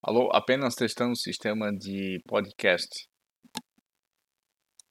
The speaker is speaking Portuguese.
Alô, apenas testando o sistema de podcast.